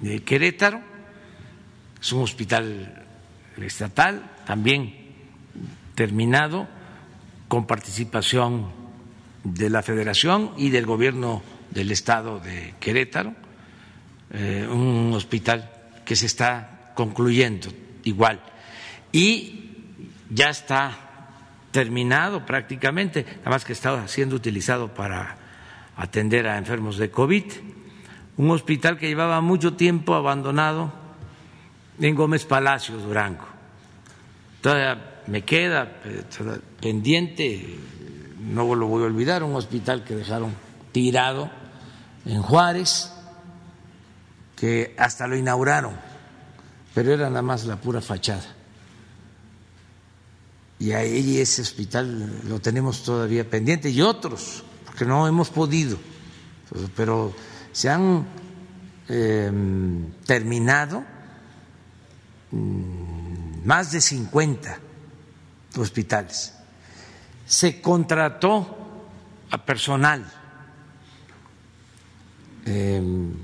de Querétaro, es un hospital estatal, también terminado, con participación de la Federación y del Gobierno del Estado de Querétaro, eh, un hospital que se está concluyendo igual. Y ya está terminado prácticamente, nada más que estaba siendo utilizado para atender a enfermos de COVID, un hospital que llevaba mucho tiempo abandonado en Gómez Palacio, Durango. Todavía me queda pendiente, no lo voy a olvidar, un hospital que dejaron tirado en Juárez, que hasta lo inauguraron, pero era nada más la pura fachada. Y ahí ese hospital lo tenemos todavía pendiente y otros, porque no hemos podido, pero se han em, terminado mm, más de 50 hospitales. Se contrató a personal, em,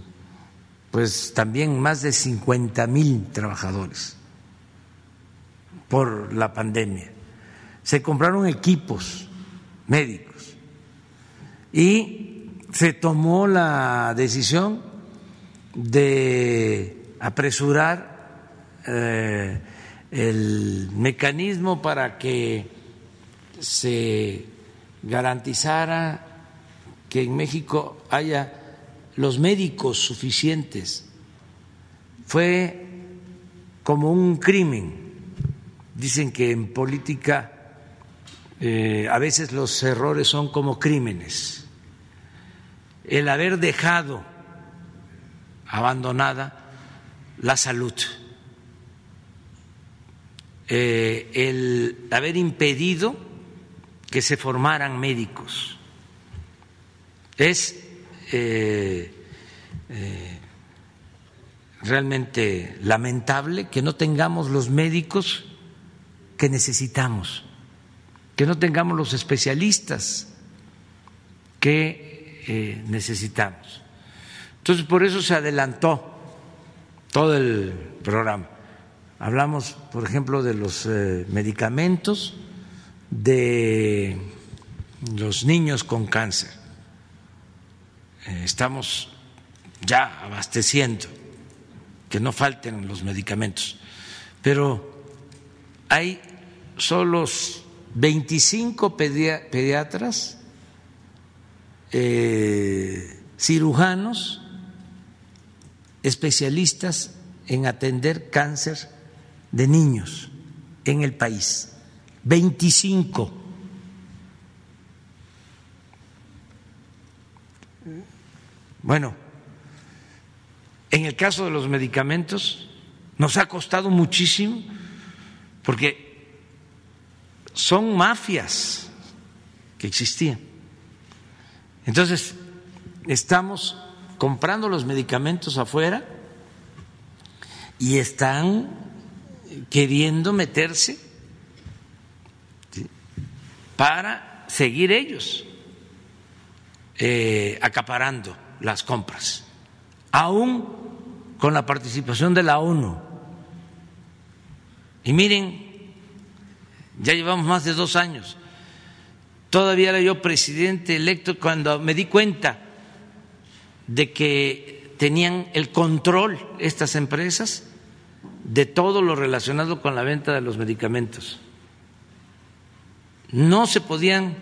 pues también más de 50 mil trabajadores por la pandemia. Se compraron equipos médicos y se tomó la decisión de apresurar eh, el mecanismo para que se garantizara que en México haya los médicos suficientes. Fue como un crimen. Dicen que en política eh, a veces los errores son como crímenes. El haber dejado abandonada la salud eh, el haber impedido que se formaran médicos. Es eh, eh, realmente lamentable que no tengamos los médicos que necesitamos, que no tengamos los especialistas que necesitamos. Entonces, por eso se adelantó todo el programa. Hablamos, por ejemplo, de los eh, medicamentos de los niños con cáncer. Eh, estamos ya abasteciendo, que no falten los medicamentos, pero hay solo 25 pediatras, eh, cirujanos, especialistas en atender cáncer de niños en el país, 25. Bueno, en el caso de los medicamentos nos ha costado muchísimo porque son mafias que existían. Entonces, estamos comprando los medicamentos afuera y están queriendo meterse para seguir ellos eh, acaparando las compras, aún con la participación de la ONU. Y miren, ya llevamos más de dos años. Todavía era yo presidente electo cuando me di cuenta de que tenían el control estas empresas de todo lo relacionado con la venta de los medicamentos. No se podían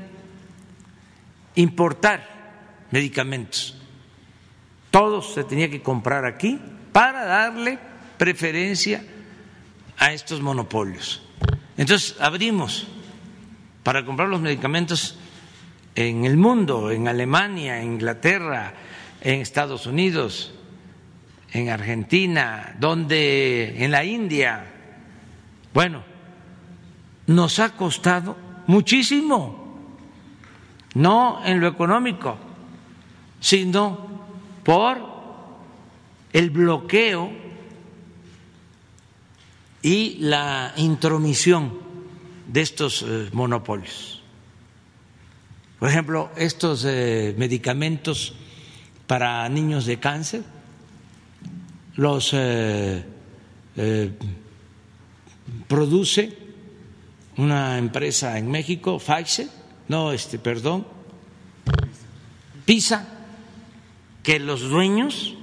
importar medicamentos. Todos se tenía que comprar aquí para darle preferencia a estos monopolios. Entonces abrimos para comprar los medicamentos en el mundo, en Alemania, en Inglaterra, en Estados Unidos, en Argentina, donde en la India. Bueno, nos ha costado muchísimo, no en lo económico, sino por el bloqueo y la intromisión de estos eh, monopolios. Por ejemplo, estos eh, medicamentos para niños de cáncer, los eh, produce una empresa en México, Pfizer, no, este, perdón, PISA, que los dueños,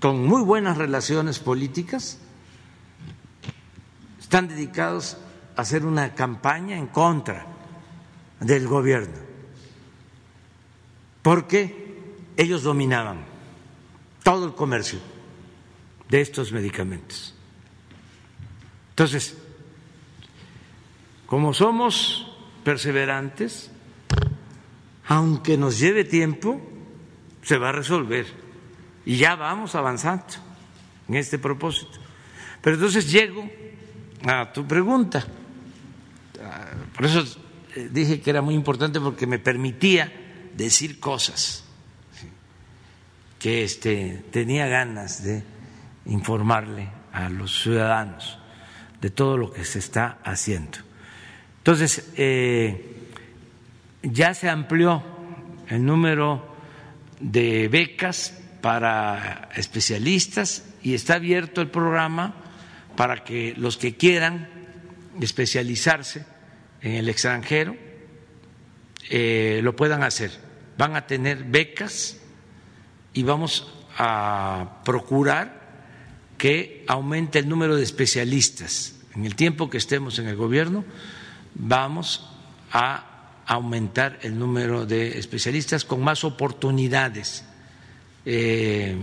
con muy buenas relaciones políticas, están dedicados hacer una campaña en contra del gobierno, porque ellos dominaban todo el comercio de estos medicamentos. Entonces, como somos perseverantes, aunque nos lleve tiempo, se va a resolver. Y ya vamos avanzando en este propósito. Pero entonces llego a tu pregunta. Por eso eh, dije que era muy importante porque me permitía decir cosas que este, tenía ganas de informarle a los ciudadanos de todo lo que se está haciendo. Entonces, eh, ya se amplió el número de becas para especialistas y está abierto el programa para que los que quieran especializarse en el extranjero eh, lo puedan hacer. Van a tener becas y vamos a procurar que aumente el número de especialistas. En el tiempo que estemos en el gobierno, vamos a aumentar el número de especialistas con más oportunidades eh,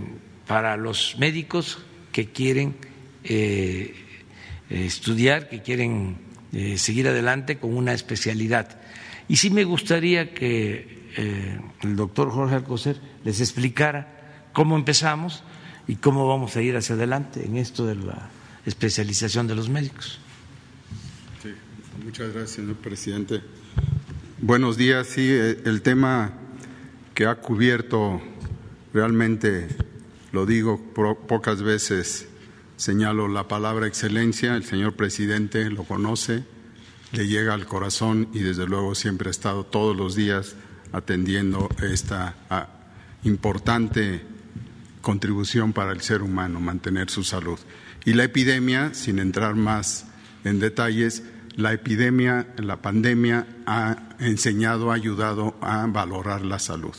para los médicos que quieren eh, estudiar, que quieren eh, seguir adelante con una especialidad. Y sí me gustaría que el doctor Jorge Alcocer les explicara cómo empezamos y cómo vamos a ir hacia adelante en esto de la especialización de los médicos. Sí, muchas gracias, señor presidente. Buenos días. Sí, eh, el tema que ha cubierto realmente, lo digo pocas veces, señalo la palabra excelencia, el señor presidente lo conoce, le llega al corazón y desde luego siempre ha estado todos los días atendiendo esta ah, importante contribución para el ser humano, mantener su salud. Y la epidemia, sin entrar más en detalles, la epidemia, la pandemia ha enseñado, ha ayudado a valorar la salud.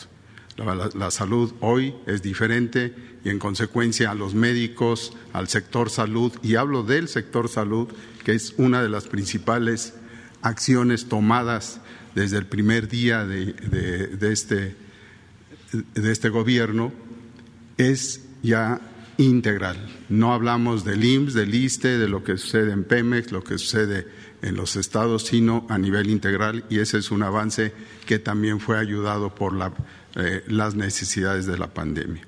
La, salud hoy es diferente y en consecuencia a los médicos, al sector salud, y hablo del sector salud, que es una de las principales acciones tomadas desde el primer día de, de este, de este gobierno, es ya integral. No hablamos del IMSS, del ISTE, de lo que sucede en Pemex, lo que sucede en los estados, sino a nivel integral y ese es un avance que también fue ayudado por eh, las necesidades de la pandemia.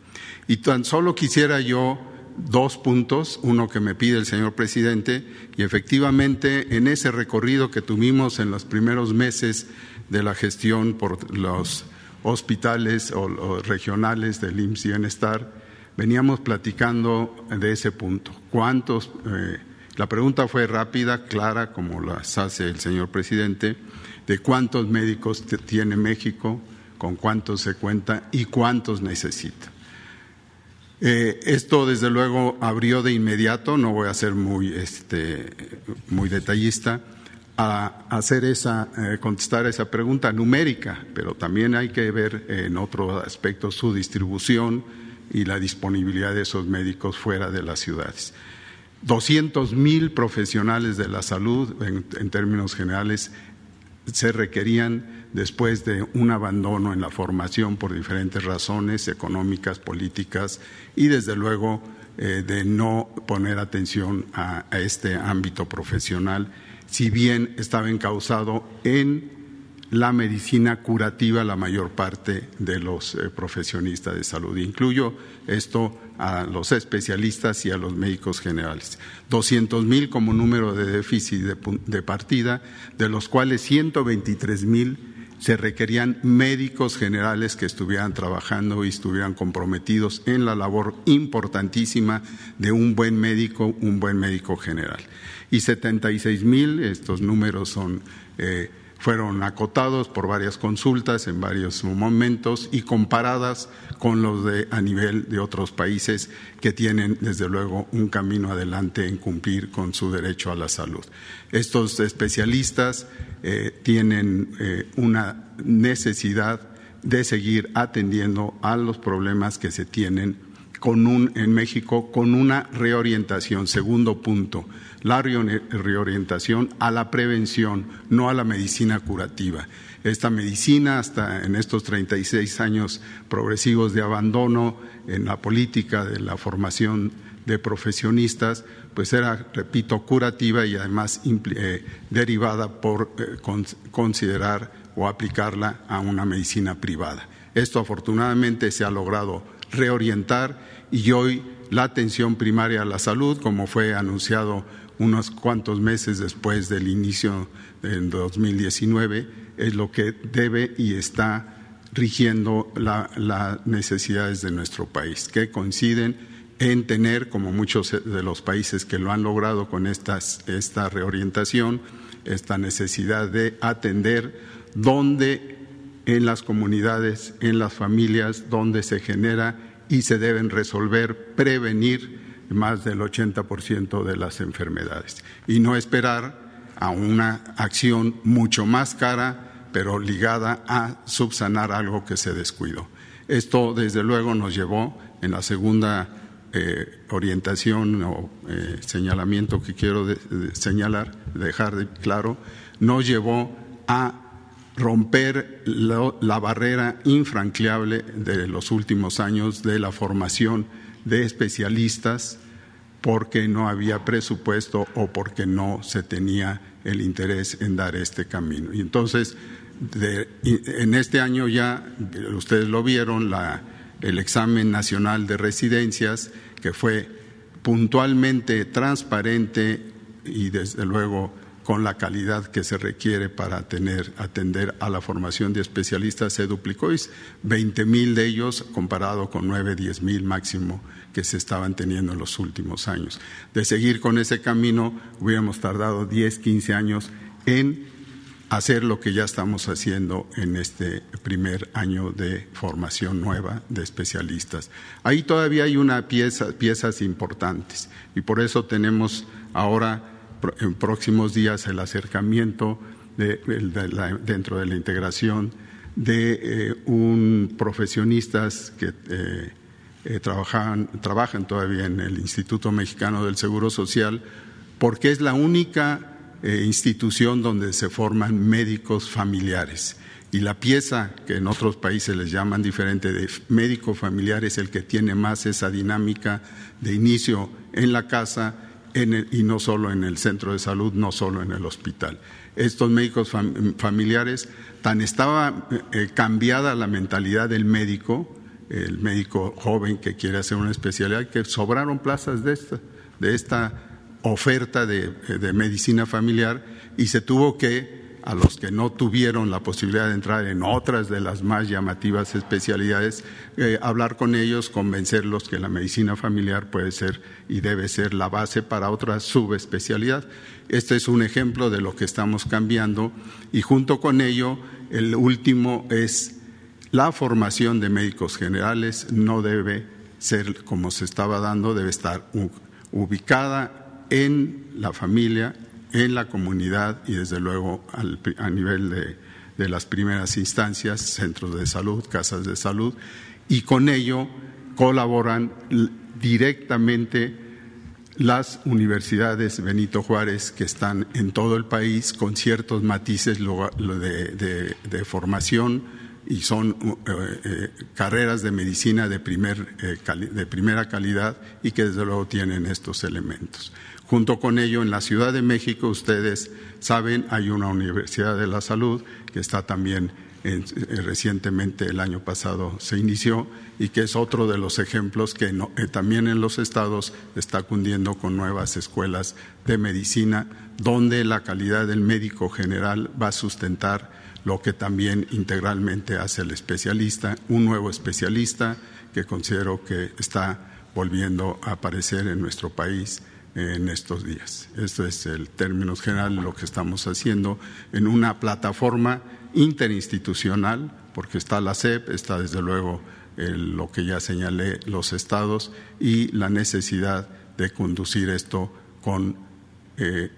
Y tan solo quisiera yo dos puntos, uno que me pide el señor presidente, y efectivamente en ese recorrido que tuvimos en los primeros meses de la gestión por los hospitales o, regionales del IMSS Bienestar, veníamos platicando de ese punto. ¿Cuántos? Eh, la pregunta fue rápida, clara, como las hace el señor presidente, de cuántos médicos tiene México, con cuántos se cuenta y cuántos necesita. Eh, esto, desde luego, abrió de inmediato, no voy a ser muy, este, muy detallista, a hacer esa, eh, contestar esa pregunta numérica, pero también hay que ver en otro aspecto su distribución y la disponibilidad de esos médicos fuera de las ciudades. 200 mil profesionales de la salud, en, términos generales, se requerían después de un abandono en la formación por diferentes razones económicas, políticas y, desde luego, eh, de no poner atención a este ámbito profesional si bien estaba encausado en la medicina curativa la mayor parte de los eh, profesionistas de salud. Incluyo esto a los especialistas y a los médicos generales. 200 mil como número de déficit de, partida, de los cuales 123 mil se requerían médicos generales que estuvieran trabajando y estuvieran comprometidos en la labor importantísima de un buen médico, un buen médico general. Y 76 mil, estos números son, eh, fueron acotados por varias consultas en varios momentos y comparadas con los de a nivel de otros países que tienen desde luego un camino adelante en cumplir con su derecho a la salud. Estos especialistas eh, tienen eh, una necesidad de seguir atendiendo a los problemas que se tienen con un, en México con una reorientación. Segundo punto, la reorientación a la prevención, no a la medicina curativa. Esta medicina, hasta en estos 36 años progresivos de abandono en la política de la formación de profesionistas, pues era, repito, curativa y además eh, derivada por eh, considerar o aplicarla a una medicina privada. Esto afortunadamente se ha logrado reorientar y hoy la atención primaria a la salud, como fue anunciado unos cuantos meses después del inicio en 2019, es lo que debe y está rigiendo las necesidades de nuestro país, que coinciden en tener, como muchos de los países que lo han logrado con esta reorientación, esta necesidad de atender donde en las comunidades, en las familias, donde se genera y se deben resolver, prevenir más del 80% de las enfermedades y no esperar a una acción mucho más cara, pero ligada a subsanar algo que se descuidó. Esto, desde luego, nos llevó en la segunda eh, orientación o eh, señalamiento que quiero señalar, dejar de claro, nos llevó a romper la barrera infranqueable de los últimos años de la formación de especialistas porque no había presupuesto o porque no se tenía el interés en dar este camino. Y entonces, en este año ya, ustedes lo vieron, el examen nacional de residencias, que fue puntualmente transparente y desde luego con la calidad que se requiere para tener, atender a la formación de especialistas se duplicó y 20 mil de ellos comparado con 9, 10 mil máximo que se estaban teniendo en los últimos años. De seguir con ese camino hubiéramos tardado 10, 15 años en hacer lo que ya estamos haciendo en este primer año de formación nueva de especialistas. Ahí todavía hay una pieza, piezas importantes y por eso tenemos ahora en próximos días el acercamiento dentro de la integración de eh, un profesionistas que eh, eh, trabajan, trabajan todavía en el Instituto Mexicano del Seguro Social, porque es la única institución donde se forman médicos familiares. Y la pieza que en otros países les llaman diferente de médico familiar es el que tiene más esa dinámica de inicio en la casa y no solo en el centro de salud, no solo en el hospital. Estos médicos familiares, tan estaba eh, cambiada la mentalidad del médico, el médico joven que quiere hacer una especialidad, que sobraron plazas de esta, de esta oferta de medicina familiar y se tuvo que a los que no tuvieron la posibilidad de entrar en otras de las más llamativas especialidades, eh, hablar con ellos, convencerlos que la medicina familiar puede ser y debe ser la base para otra subespecialidad. Este es un ejemplo de lo que estamos cambiando y junto con ello, el último es la formación de médicos generales no debe ser como se estaba dando, debe estar ubicada en la familia, en la comunidad y desde luego a nivel de, las primeras instancias, centros de salud, casas de salud, y con ello colaboran directamente las universidades Benito Juárez que están en todo el país con ciertos matices de, formación y son eh, eh, carreras de medicina de, primer, eh, de primera calidad y que desde luego tienen estos elementos. Junto con ello, en la Ciudad de México, ustedes saben, hay una Universidad de la Salud que está también eh, recientemente, el año pasado, se inició y que es otro de los ejemplos que eh, también en los estados está cundiendo con nuevas escuelas de medicina, donde la calidad del médico general va a sustentar lo que también integralmente hace el especialista, un nuevo especialista que considero que está volviendo a aparecer en nuestro país en estos días. Esto es el término general lo que estamos haciendo en una plataforma interinstitucional, porque está la CEP, está desde luego lo que ya señalé, los estados y la necesidad de conducir esto con eh,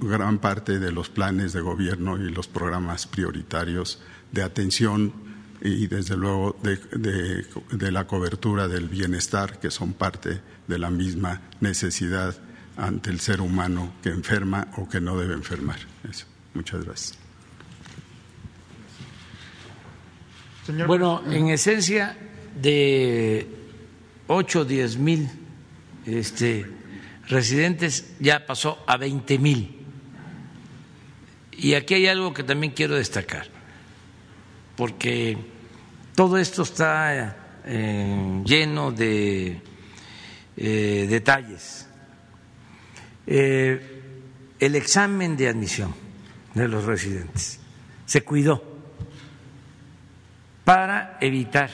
gran parte de los planes de gobierno y los programas prioritarios de atención y desde luego de, la cobertura del bienestar que son parte de la misma necesidad ante el ser humano que enferma o que no debe enfermar. Muchas gracias. bueno, en esencia de 8 o 10 mil este, residentes ya pasó a 20 mil. Y aquí hay algo que también quiero destacar, porque todo esto está eh, lleno de eh, detalles. Eh, el examen de admisión de los residentes se cuidó para evitar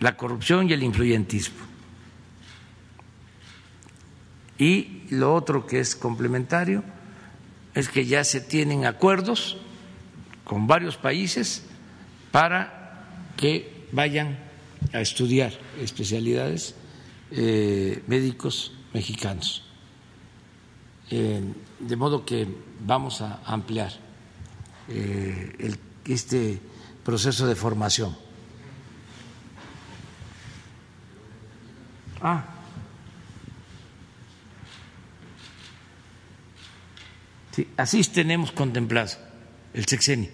la corrupción y el influyentismo. Y lo otro que es complementario es que ya se tienen acuerdos con varios países para que vayan a estudiar especialidades eh, médicos mexicanos. Eh, de modo que vamos a ampliar eh, este proceso de formación. Ah. así tenemos contemplado el sexenio.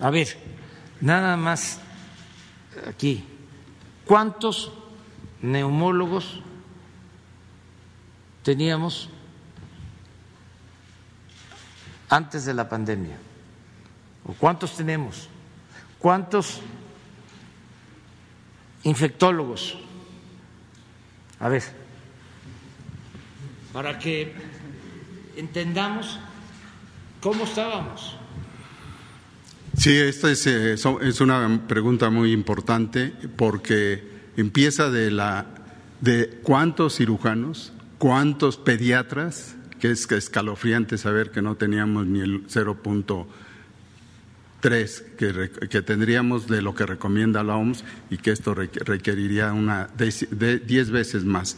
A ver, nada más aquí, ¿cuántos neumólogos teníamos antes de la pandemia? ¿O cuántos tenemos? ¿Cuántos infectólogos? A ver, para que entendamos cómo estábamos. Sí, esta es, eh, es, una pregunta muy importante porque empieza de la de cuántos cirujanos, cuántos pediatras, que es escalofriante saber que no teníamos ni el 0.3 que, que tendríamos de lo que recomienda la OMS y que esto requeriría una de 10 veces más.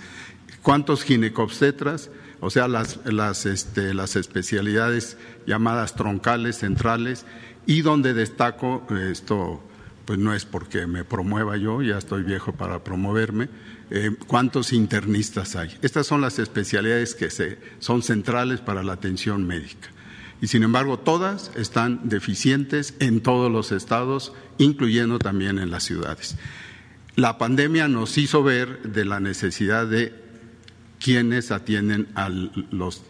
¿Cuántos ginecobstetras? O sea, las, las, este, las especialidades llamadas troncales, centrales, y donde destaco, esto pues no es porque me promueva yo, ya estoy viejo para promoverme, eh, cuántos internistas hay. Estas son las especialidades que se, son centrales para la atención médica y sin embargo todas están deficientes en todos los estados, incluyendo también en las ciudades. La pandemia nos hizo ver de la necesidad de quienes atienden a los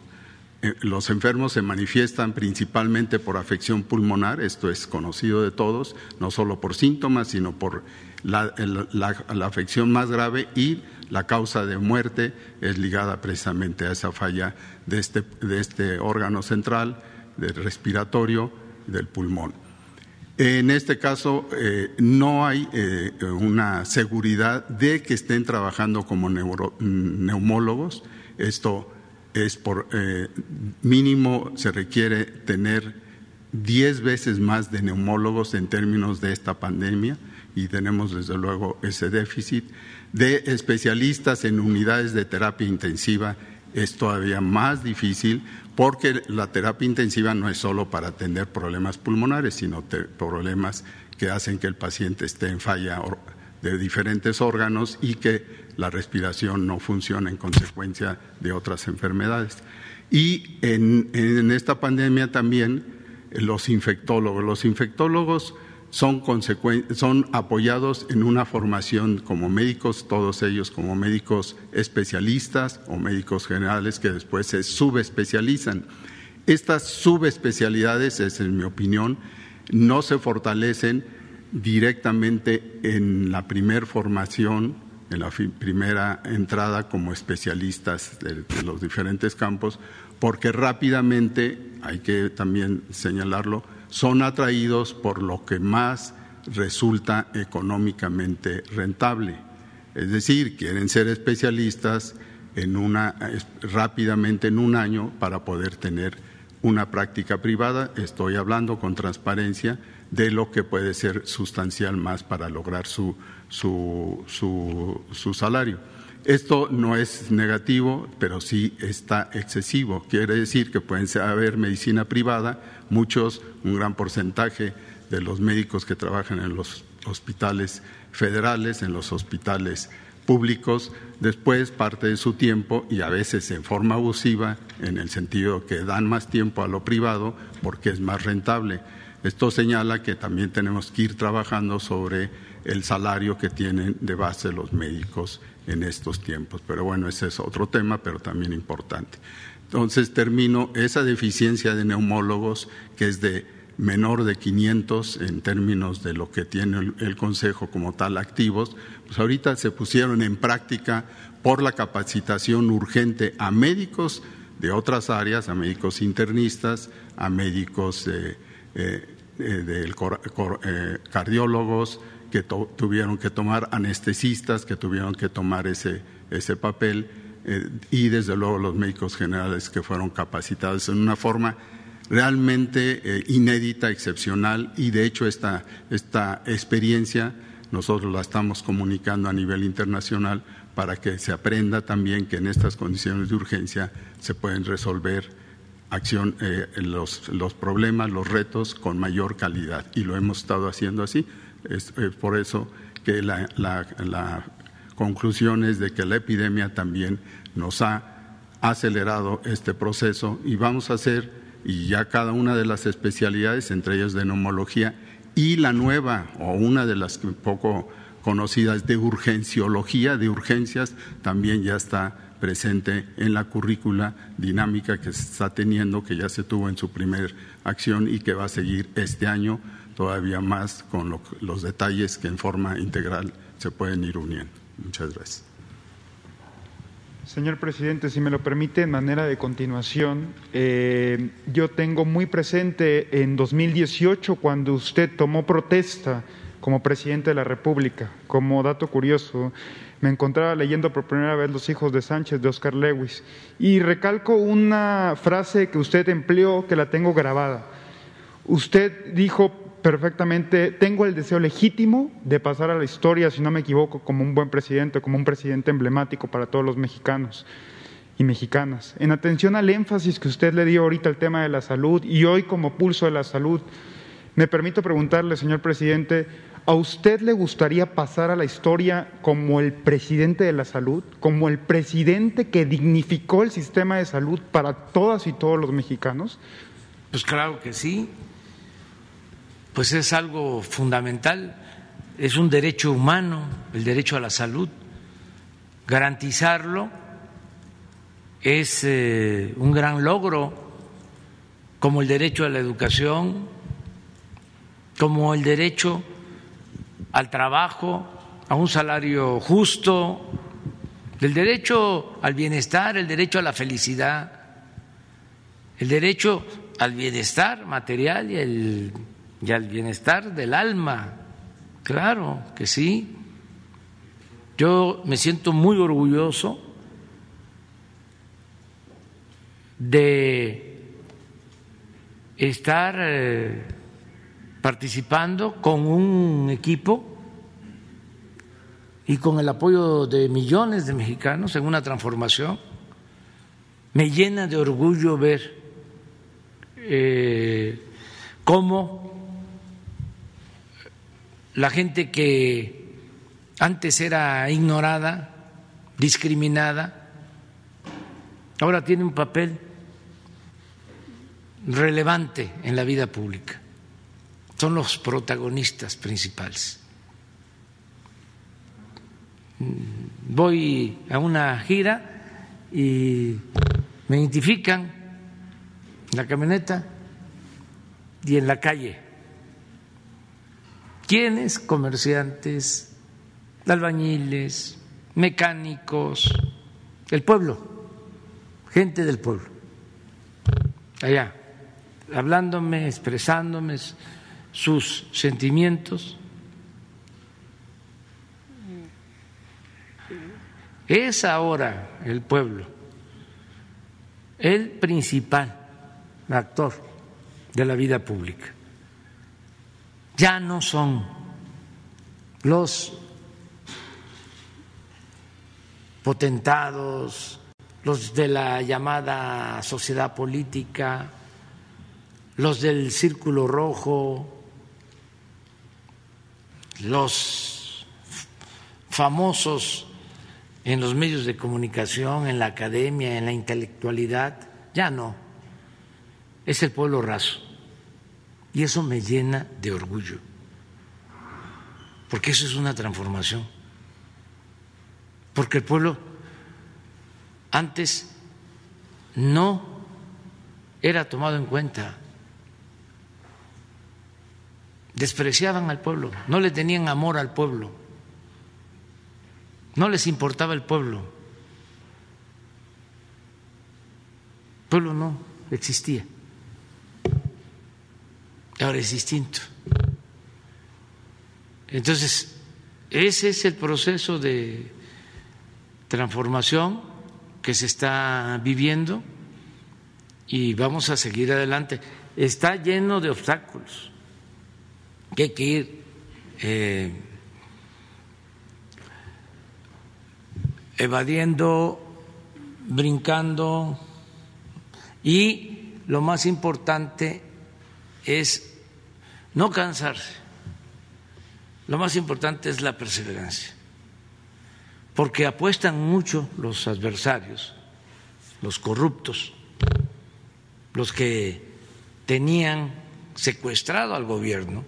los enfermos se manifiestan principalmente por afección pulmonar, esto es conocido de todos, no solo por síntomas, sino por la, la, afección más grave y la causa de muerte es ligada precisamente a esa falla de este, de este órgano central del respiratorio del pulmón. En este caso, eh, no hay eh, una seguridad de que estén trabajando como neumólogos. Esto es por eh, mínimo se requiere tener diez veces más de neumólogos en términos de esta pandemia y tenemos desde luego ese déficit. De especialistas en unidades de terapia intensiva es todavía más difícil porque la terapia intensiva no es solo para atender problemas pulmonares, sino problemas que hacen que el paciente esté en falla de diferentes órganos y que la respiración no funciona en consecuencia de otras enfermedades. Y en, en esta pandemia también los infectólogos. Los infectólogos son, son apoyados en una formación como médicos, todos ellos como médicos especialistas o médicos generales que después se subespecializan. Estas subespecialidades, es en mi opinión, no se fortalecen directamente en la primer formación, en la primera entrada como especialistas de, los diferentes campos, porque rápidamente, hay que también señalarlo, son atraídos por lo que más resulta económicamente rentable. Es decir, quieren ser especialistas en una, rápidamente en un año para poder tener una práctica privada. Estoy hablando con transparencia de lo que puede ser sustancial más para lograr su, su, su, salario. Esto no es negativo, pero sí está excesivo. Quiere decir que pueden haber medicina privada, muchos, un gran porcentaje de los médicos que trabajan en los hospitales federales, en los hospitales públicos, después parte de su tiempo y a veces en forma abusiva, en el sentido que dan más tiempo a lo privado porque es más rentable. Esto señala que también tenemos que ir trabajando sobre el salario que tienen de base los médicos en estos tiempos. Pero bueno, ese es otro tema, pero también importante. Entonces termino esa deficiencia de neumólogos que es de menor de 500 en términos de lo que tiene el, Consejo como tal activos, pues ahorita se pusieron en práctica por la capacitación urgente a médicos de otras áreas, a médicos internistas, a médicos eh, eh, de eh, cardiólogos que tuvieron que tomar anestesistas, que tuvieron que tomar ese, ese papel y desde luego los médicos generales que fueron capacitados en una forma realmente eh, inédita, excepcional y de hecho esta, esta experiencia nosotros la estamos comunicando a nivel internacional para que se aprenda también que en estas condiciones de urgencia se pueden resolver acción, eh, los, los, problemas, los retos con mayor calidad. Y lo hemos estado haciendo así. Es, por eso que la, conclusión es de que la epidemia también nos ha acelerado este proceso y vamos a hacer y ya cada una de las especialidades, entre ellas de neumología, y la nueva o una de las poco conocidas de urgenciología, de urgencias, también ya está presente en la currícula dinámica que se está teniendo, que ya se tuvo en su primer acción y que va a seguir este año todavía más con los detalles que en forma integral se pueden ir uniendo. Muchas gracias. Señor presidente, si me lo permite, en manera de continuación, eh, yo tengo muy presente en 2018 cuando usted tomó protesta como presidente de la República. Como dato curioso, me encontraba leyendo por primera vez Los hijos de Sánchez de Oscar Lewis y recalco una frase que usted empleó que la tengo grabada. Usted dijo, perfectamente, tengo el deseo legítimo de pasar a la historia, si no me equivoco, como un buen presidente, como un presidente emblemático para todos los mexicanos y mexicanas. En atención al énfasis que usted le dio ahorita al tema de la salud y hoy como pulso de la salud, me permito preguntarle, señor presidente, ¿a usted le gustaría pasar a la historia como el presidente de la salud, como el presidente que dignificó el sistema de salud para todas y todos los mexicanos? Pues claro que sí, pues es algo fundamental, es un derecho humano, el derecho a la salud. Garantizarlo es eh, un gran logro, como el derecho a la educación, como el derecho al trabajo, a un salario justo, el derecho al bienestar, el derecho a la felicidad, el derecho al bienestar material y el y al bienestar del alma. Claro que sí. Yo me siento muy orgulloso de estar eh, participando con un equipo y con el apoyo de millones de mexicanos en una transformación. Me llena de orgullo ver eh, cómo la gente que antes era ignorada, discriminada, ahora tiene un papel relevante en la vida pública. Son los protagonistas principales. Voy a una gira y me identifican en la camioneta y en la calle ¿Quiénes? Comerciantes, albañiles, mecánicos, el pueblo, gente del pueblo, allá, hablándome, expresándome sus sentimientos. Es ahora el pueblo el principal actor de la vida pública. Ya no son los potentados, los de la llamada sociedad política, los del círculo rojo, los famosos en los medios de comunicación, en la academia, en la intelectualidad, ya no. Es el pueblo raso. Y eso me llena de orgullo, porque eso es una transformación. Porque el pueblo antes no era tomado en cuenta. Despreciaban al pueblo, no le tenían amor al pueblo, no les importaba el pueblo. El pueblo no existía. Ahora es distinto. Entonces, ese es el proceso de transformación que se está viviendo y vamos a seguir adelante. Está lleno de obstáculos que hay que ir eh, evadiendo, brincando y lo más importante es no cansarse. Lo más importante es la perseverancia porque apuestan mucho los adversarios, los corruptos, los que tenían secuestrado al gobierno,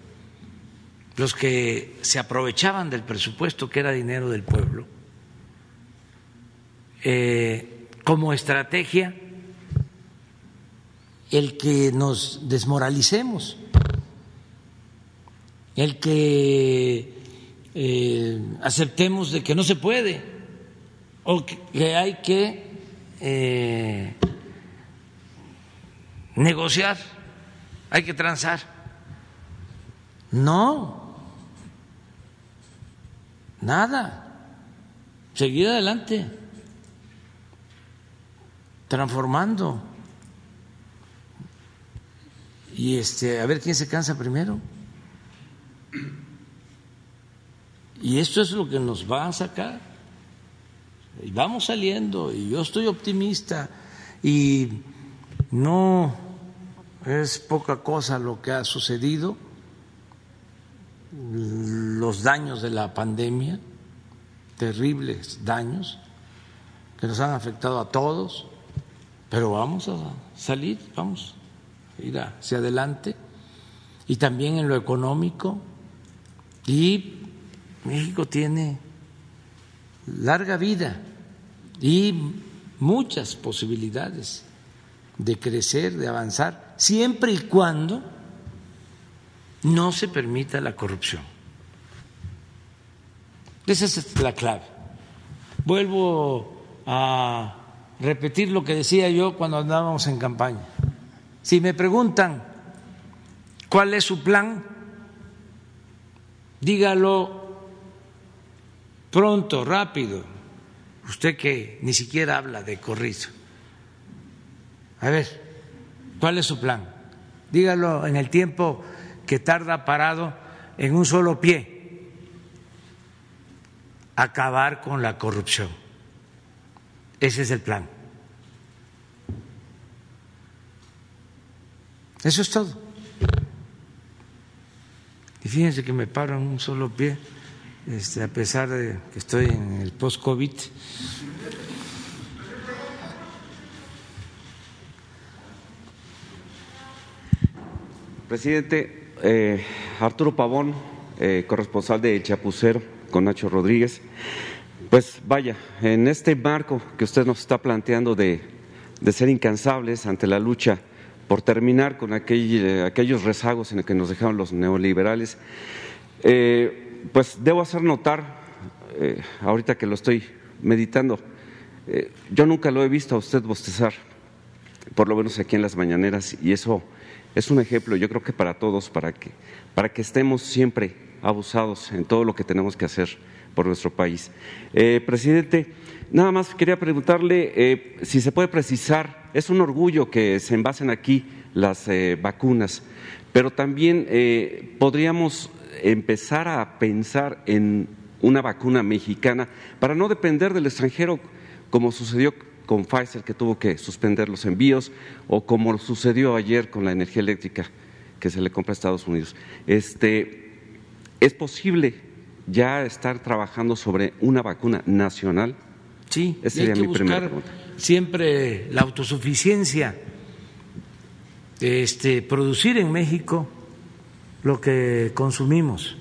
los que se aprovechaban del presupuesto que era dinero del pueblo, eh, como estrategia el que nos desmoralicemos, el que eh, aceptemos de que no se puede o que hay que eh, negociar, hay que transar. No, nada, seguir adelante, transformando. Y este, a ver quién se cansa primero. Y esto es lo que nos va a sacar. Y vamos saliendo, y yo estoy optimista, y no es poca cosa lo que ha sucedido, los daños de la pandemia, terribles daños que nos han afectado a todos, pero vamos a salir, vamos a ir hacia adelante, y también en lo económico, y México tiene larga vida y muchas posibilidades de crecer, de avanzar, siempre y cuando no se permita la corrupción. Esa es la clave. Vuelvo a repetir lo que decía yo cuando andábamos en campaña. Si me preguntan cuál es su plan, dígalo pronto, rápido. Usted que ni siquiera habla de corrido. A ver, ¿cuál es su plan? Dígalo en el tiempo que tarda parado en un solo pie. Acabar con la corrupción. Ese es el plan. Eso es todo. Y fíjense que me paro en un solo pie este, a pesar de que estoy en el post-COVID. Presidente, eh, Arturo Pavón, eh, corresponsal de Chapucero con Nacho Rodríguez. Pues vaya, en este marco que usted nos está planteando de, ser incansables ante la lucha por terminar con aquellos rezagos en el que nos dejaron los neoliberales, eh, pues debo hacer notar, eh, ahorita que lo estoy meditando, eh, yo nunca lo he visto a usted bostezar, por lo menos aquí en las mañaneras, y eso es un ejemplo, yo creo que para todos, para que, para que estemos siempre abusados en todo lo que tenemos que hacer por nuestro país. Eh, presidente, nada más quería preguntarle eh, si se puede precisar, es un orgullo que se envasen aquí las eh, vacunas, pero también podríamos empezar a pensar en una vacuna mexicana para no depender del extranjero como sucedió con Pfizer que tuvo que suspender los envíos o como sucedió ayer con la energía eléctrica que se le compra a Estados Unidos. Este, ¿Es posible ya estar trabajando sobre una vacuna nacional? Sí, Esa sería hay que mi buscar siempre la autosuficiencia, este, producir en México lo que consumimos,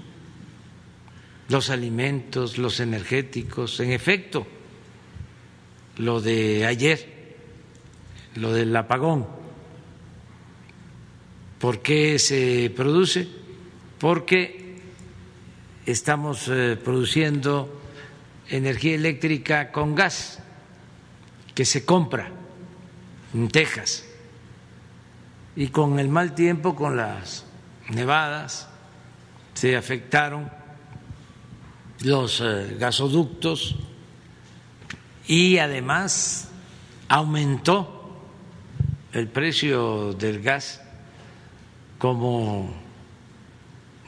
los alimentos, los energéticos, en efecto, lo de ayer, lo del apagón. ¿Por qué se produce? Porque estamos eh, produciendo energía eléctrica con gas que se compra en Texas y con el mal tiempo, con las nevadas, se afectaron los eh, gasoductos y además aumentó el precio del gas como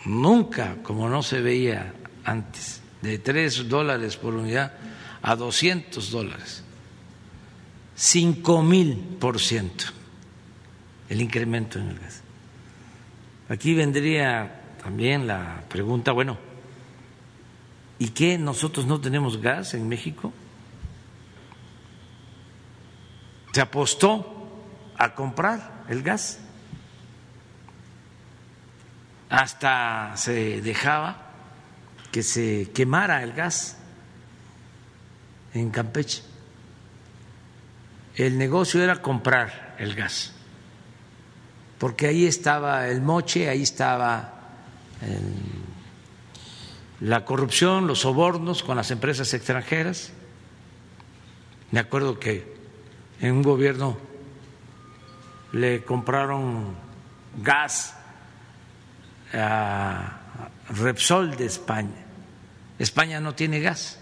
nunca, como no se veía antes, de tres dólares por unidad a 200 dólares, cinco mil por ciento el incremento en el gas. Aquí vendría también la pregunta, bueno, ¿y qué nosotros no tenemos gas en México? Se apostó a comprar el gas. Hasta se dejaba que se quemara el gas en Campeche. El negocio era comprar el gas porque ahí estaba el moche, ahí estaba la corrupción, los sobornos con las empresas extranjeras. Me acuerdo que en un gobierno le compraron gas a Repsol de España. España no tiene gas.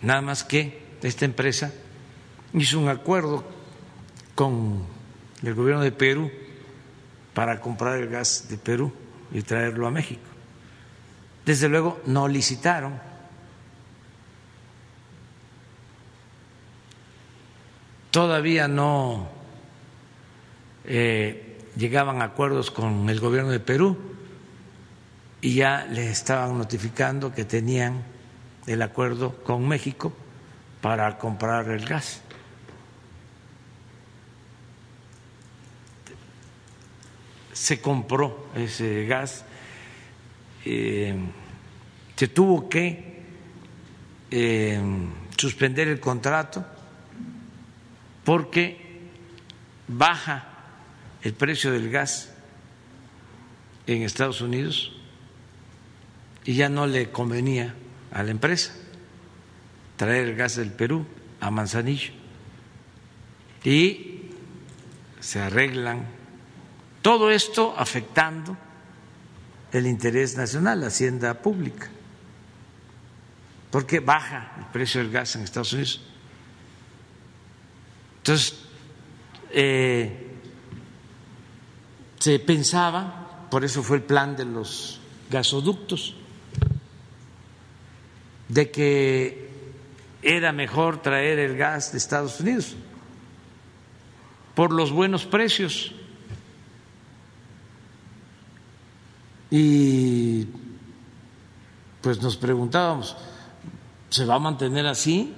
Nada más que esta empresa hizo un acuerdo con el gobierno de Perú para comprar el gas de Perú y traerlo a México. Desde luego no licitaron. Todavía no eh, llegaban a acuerdos con el gobierno de Perú y ya les estaban notificando que tenían el acuerdo con México para comprar el gas. Se compró ese gas, eh, se tuvo que eh, suspender el contrato porque baja el precio del gas en Estados Unidos y ya no le convenía a la empresa traer el gas del Perú a Manzanillo. Y se arreglan todo esto afectando el interés nacional, la hacienda pública, porque baja el precio del gas en Estados Unidos. Entonces, eh, se pensaba, por eso fue el plan de los gasoductos, de que era mejor traer el gas de Estados Unidos por los buenos precios Y pues nos preguntábamos, ¿se va a mantener así?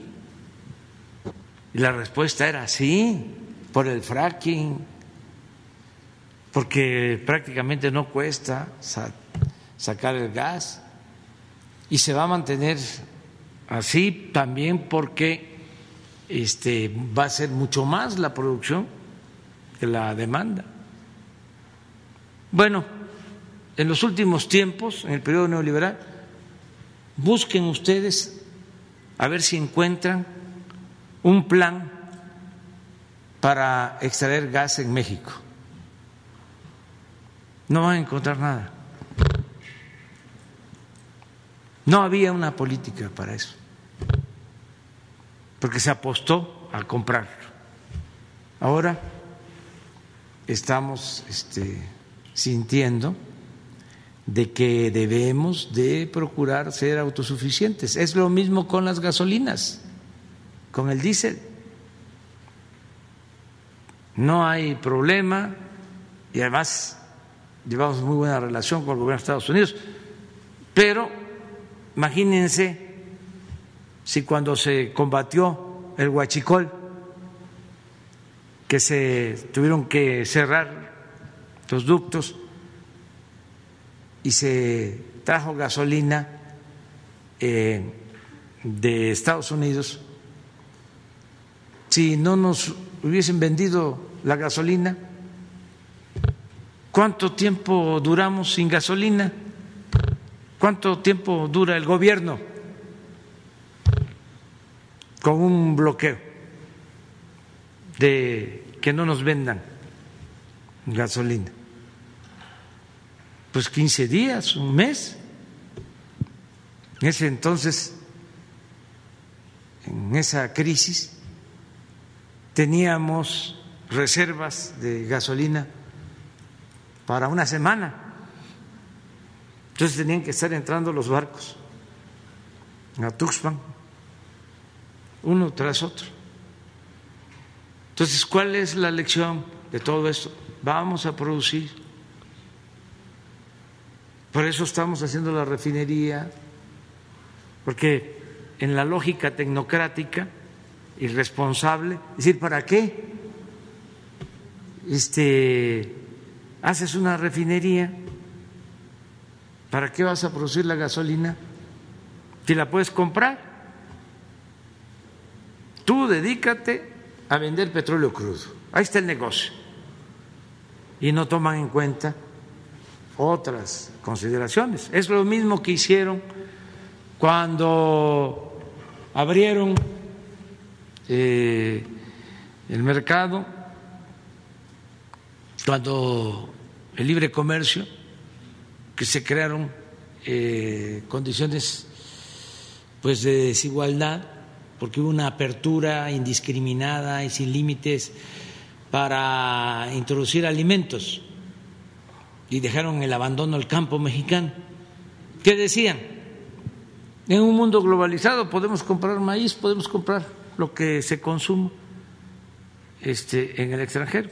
Y la respuesta era sí, por el fracking, porque prácticamente no cuesta sacar el gas. Y se va a mantener así también porque este, va a ser mucho más la producción que la demanda. Bueno, en los últimos tiempos, en el periodo neoliberal, busquen ustedes a ver si encuentran un plan para extraer gas en México. No van a encontrar nada. No había una política para eso, porque se apostó a comprar. Ahora estamos este, sintiendo de que debemos de procurar ser autosuficientes. Es lo mismo con las gasolinas, con el diésel. No hay problema y además llevamos muy buena relación con el gobierno de Estados Unidos, pero imagínense si cuando se combatió el huachicol, que se tuvieron que cerrar los ductos y se trajo gasolina eh, de Estados Unidos, si no nos hubiesen vendido la gasolina, ¿cuánto tiempo duramos sin gasolina? ¿Cuánto tiempo dura el gobierno con un bloqueo de que no nos vendan gasolina? Pues 15 días, un mes. En ese entonces, en esa crisis, teníamos reservas de gasolina para una semana. Entonces tenían que estar entrando los barcos a Tuxpan, uno tras otro. Entonces, ¿cuál es la lección de todo esto? Vamos a producir. Por eso estamos haciendo la refinería, porque en la lógica tecnocrática irresponsable, decir, ¿para qué? Este haces una refinería, ¿para qué vas a producir la gasolina si la puedes comprar? Tú dedícate a vender petróleo crudo. Ahí está el negocio. Y no toman en cuenta otras consideraciones. Es lo mismo que hicieron cuando abrieron eh, el mercado, cuando el libre comercio, que se crearon eh, condiciones pues de desigualdad, porque hubo una apertura indiscriminada y sin límites para introducir alimentos y dejaron el abandono al campo mexicano. ¿Qué decían? En un mundo globalizado podemos comprar maíz, podemos comprar lo que se consuma este, en el extranjero.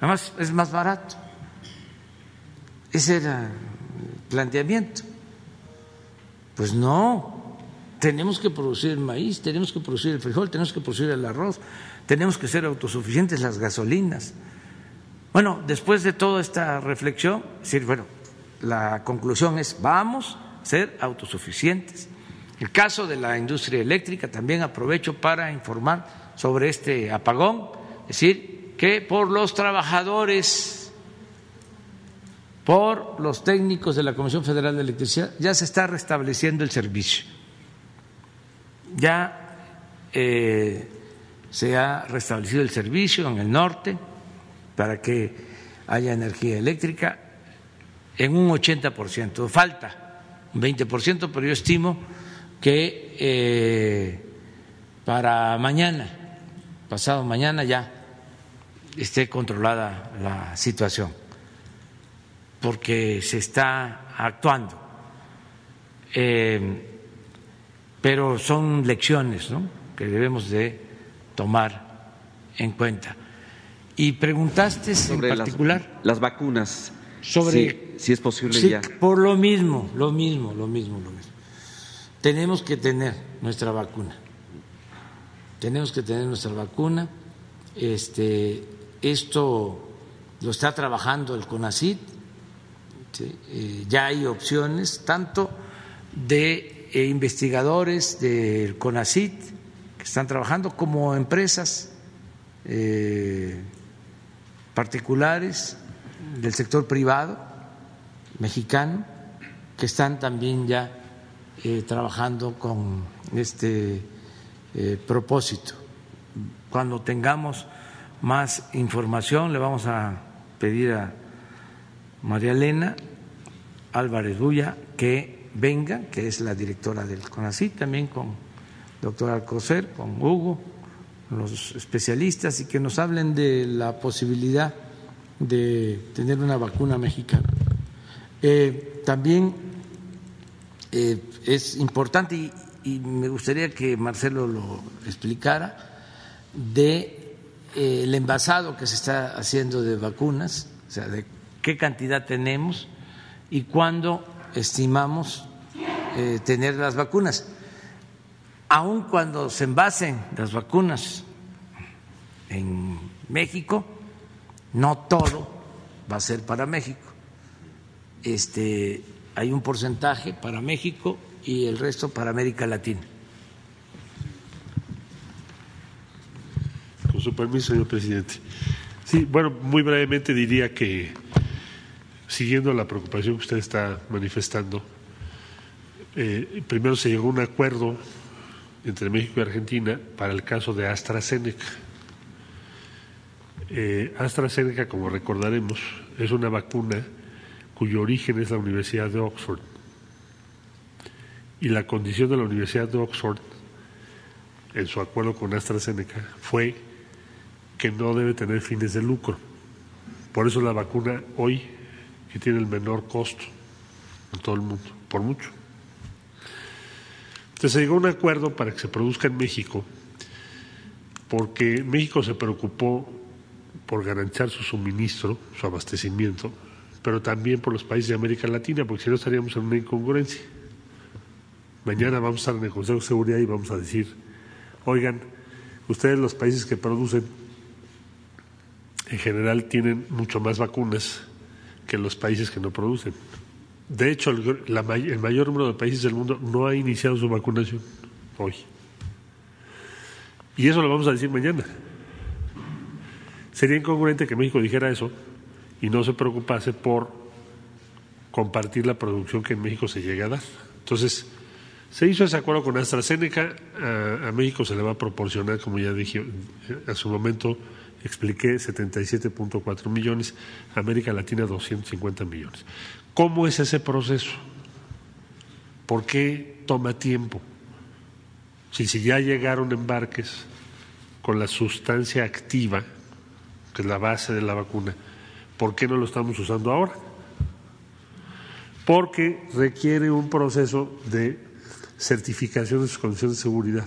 Además, es más barato. Ese era el planteamiento. Pues no, tenemos que producir el maíz, tenemos que producir el frijol, tenemos que producir el arroz, tenemos que ser autosuficientes las gasolinas. Bueno, después de toda esta reflexión, decir, bueno, la conclusión es vamos a ser autosuficientes. El caso de la industria eléctrica también aprovecho para informar sobre este apagón, es decir, que por los trabajadores por los técnicos de la Comisión Federal de Electricidad, ya se está restableciendo el servicio. Ya eh, se ha restablecido el servicio en el norte para que haya energía eléctrica en un 80%. Falta un 20%, pero yo estimo que eh, para mañana, pasado mañana ya esté controlada la situación porque se está actuando. Eh, pero son lecciones que debemos de tomar en cuenta. Y preguntaste en particular las, vacunas sobre si, es posible ya. Por lo mismo, lo mismo, lo mismo, lo mismo. Tenemos que tener nuestra vacuna. Tenemos que tener nuestra vacuna. Este, esto lo está trabajando el CONACID eh, ya hay opciones tanto de eh, investigadores del CONACIT que están trabajando como empresas eh, particulares del sector privado mexicano que están también ya trabajando con este propósito. Cuando tengamos más información le vamos a pedir a María Elena Álvarez Bulla que venga, que es la directora del CONACYT, también con doctor Alcocer, con Hugo, los especialistas, y que nos hablen de la posibilidad de tener una vacuna mexicana. Eh, también eh, es importante, y, me gustaría que Marcelo lo explicara, de eh, el envasado que se está haciendo de vacunas, o sea, de qué cantidad tenemos y cuándo estimamos tener las vacunas. Aun cuando se envasen las vacunas en México, no todo va a ser para México. Este, hay un porcentaje para México y el resto para América Latina. Con su permiso, señor presidente. Sí, bueno, muy brevemente diría que, siguiendo la preocupación que usted está manifestando, eh, primero se llegó a un acuerdo entre México y Argentina para el caso de AstraZeneca. Eh, AstraZeneca, como recordaremos, es una vacuna cuyo origen es la Universidad de Oxford. Y la condición de la Universidad de Oxford, en su acuerdo con AstraZeneca, fue que no debe tener fines de lucro. Por eso la vacuna hoy que tiene el menor costo en todo el mundo, por mucho. Entonces se llegó a un acuerdo para que se produzca en México, porque México se preocupó por garantizar su suministro, su abastecimiento, pero también por los países de América Latina, porque si no estaríamos en una incongruencia. Mañana vamos a estar en el Consejo de Seguridad y vamos a decir, oigan, ustedes los países que producen en general tienen mucho más vacunas que los países que no producen. De hecho, el, mayor número de países del mundo no ha iniciado su vacunación hoy. Y eso lo vamos a decir mañana. Sería incongruente que México dijera eso y no se preocupase por compartir la producción que en México se llega a dar. Entonces, se hizo ese acuerdo con AstraZeneca, a, a México se le va a proporcionar, como ya dije a su momento, expliqué 77.4 millones, América Latina 250 millones. ¿Cómo es ese proceso? ¿Por qué toma tiempo? Si, si ya llegaron embarques con la sustancia activa, que es la base de la vacuna, ¿por qué no lo estamos usando ahora? Porque requiere un proceso de certificación de sus condiciones de seguridad.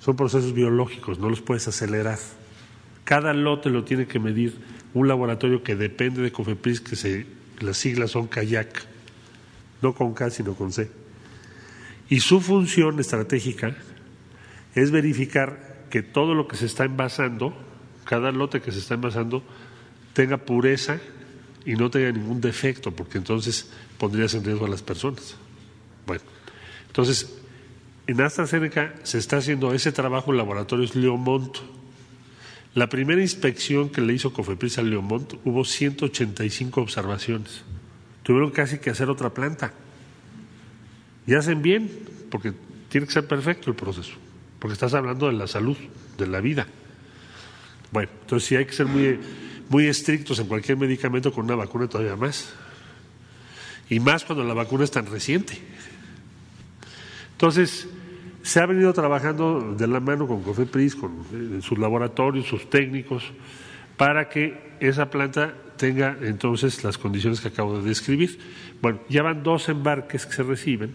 Son procesos biológicos, no los puedes acelerar. Cada lote lo tiene que medir un laboratorio que depende de COFEPRIS, que se, las siglas son CAYAC, no con K, sino con C. Y su función estratégica es verificar que todo lo que se está envasando, cada lote que se está envasando, tenga pureza y no tenga ningún defecto, porque entonces pondrías en riesgo a las personas. Bueno, entonces, en AstraZeneca se está haciendo ese trabajo en laboratorios Leomont. La primera inspección que le hizo Cofepris a Leomont hubo 185 observaciones. Tuvieron casi que hacer otra planta. Y hacen bien, porque tiene que ser perfecto el proceso, porque estás hablando de la salud, de la vida. Bueno, entonces sí hay que ser muy, muy estrictos en cualquier medicamento con una vacuna todavía más. Y más cuando la vacuna es tan reciente. Entonces, se ha venido trabajando de la mano con COFEPRIS, con eh, sus laboratorios, sus técnicos, para que esa planta tenga entonces las condiciones que acabo de describir. Bueno, ya van dos embarques que se reciben,